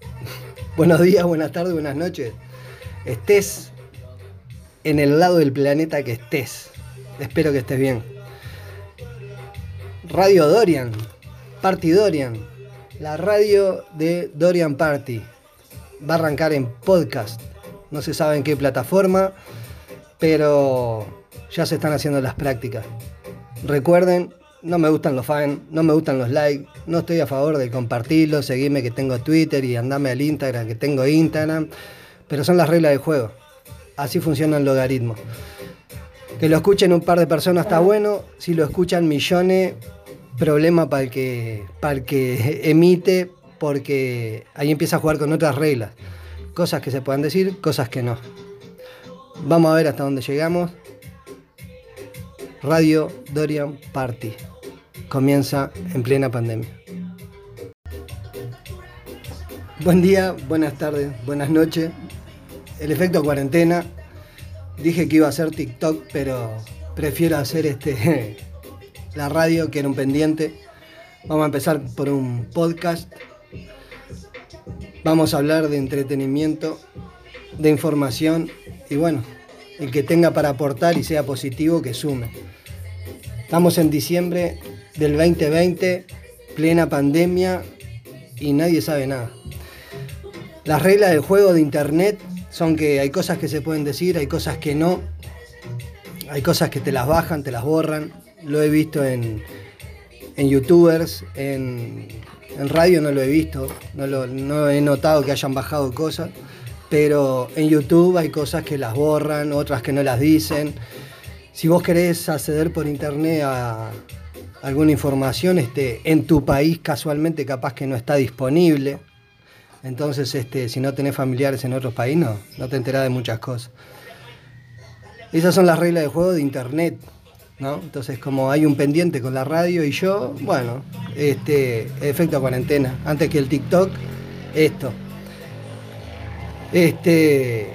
Buenos días, buenas tardes, buenas noches. Estés en el lado del planeta que estés. Espero que estés bien. Radio Dorian, Party Dorian, la radio de Dorian Party. Va a arrancar en podcast. No se sabe en qué plataforma, pero ya se están haciendo las prácticas. Recuerden, no me gustan los fans, no me gustan los likes, no estoy a favor de compartirlo, seguirme que tengo Twitter y andame al Instagram que tengo Instagram, pero son las reglas del juego. Así funciona el logaritmo. Que lo escuchen un par de personas está bueno, si lo escuchan millones, problema para el que, para el que emite, porque ahí empieza a jugar con otras reglas. Cosas que se puedan decir, cosas que no. Vamos a ver hasta dónde llegamos. Radio Dorian Party. Comienza en plena pandemia. Buen día, buenas tardes, buenas noches. El efecto cuarentena. Dije que iba a hacer TikTok, pero prefiero hacer este la radio que era un pendiente. Vamos a empezar por un podcast. Vamos a hablar de entretenimiento, de información y bueno, el que tenga para aportar y sea positivo, que sume. Estamos en diciembre del 2020, plena pandemia y nadie sabe nada. Las reglas del juego de Internet son que hay cosas que se pueden decir, hay cosas que no, hay cosas que te las bajan, te las borran. Lo he visto en, en youtubers, en, en radio no lo he visto, no, lo, no he notado que hayan bajado cosas pero en YouTube hay cosas que las borran, otras que no las dicen. Si vos querés acceder por internet a alguna información, este, en tu país casualmente capaz que no está disponible. Entonces, este, si no tenés familiares en otros países, no, no te enterás de muchas cosas. Esas son las reglas de juego de internet. ¿no? Entonces, como hay un pendiente con la radio y yo, bueno, este, efecto cuarentena. Antes que el TikTok, esto. Este,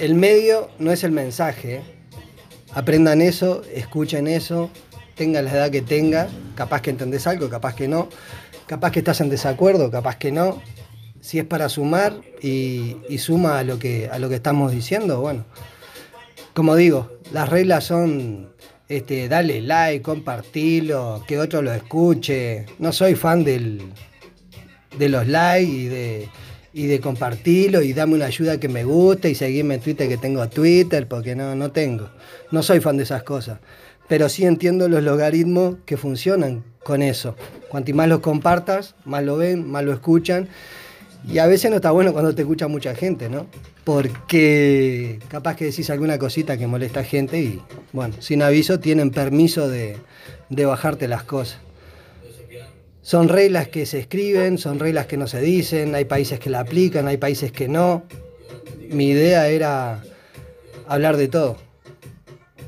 el medio no es el mensaje. Aprendan eso, escuchen eso, tengan la edad que tenga, capaz que entendés algo, capaz que no, capaz que estás en desacuerdo, capaz que no. Si es para sumar y, suma a lo, que, a lo que estamos diciendo, bueno. Como digo, las reglas son este, dale like, compartilo, que otro lo escuche. No soy fan del, de los likes y de, y de compartirlo y dame una ayuda que me guste y seguirme en Twitter que tengo Twitter, porque no, no tengo. No soy fan de esas cosas. Pero sí entiendo los logaritmos que funcionan con eso. Cuanto más los compartas, más lo ven, más lo escuchan. Y a veces no está bueno cuando te escucha mucha gente, ¿no? Porque capaz que decís alguna cosita que molesta a gente y, bueno, sin aviso tienen permiso de, de bajarte las cosas. Son reglas que se escriben, son reglas que no se dicen, hay países que la aplican, hay países que no. Mi idea era hablar de todo,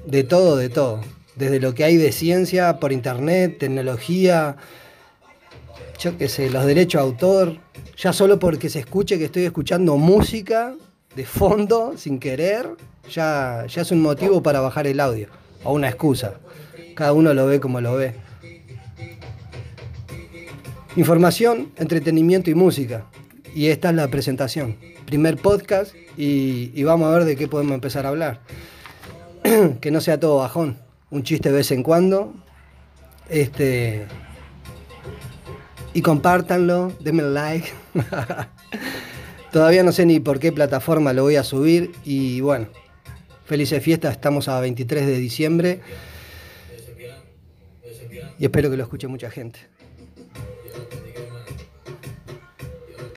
de todo, de todo. Desde lo que hay de ciencia, por internet, tecnología, yo qué sé, los derechos de autor, ya solo porque se escuche que estoy escuchando música de fondo, sin querer, ya, ya es un motivo para bajar el audio, o una excusa. Cada uno lo ve como lo ve. Información, entretenimiento y música. Y esta es la presentación. Primer podcast y, vamos a ver de qué podemos empezar a hablar. que no sea todo bajón. Un chiste de vez en cuando. Este. Y compártanlo, denme like. Todavía no sé ni por qué plataforma lo voy a subir. Y bueno, felices fiestas, estamos a 23 de diciembre. Y espero que lo escuche mucha gente.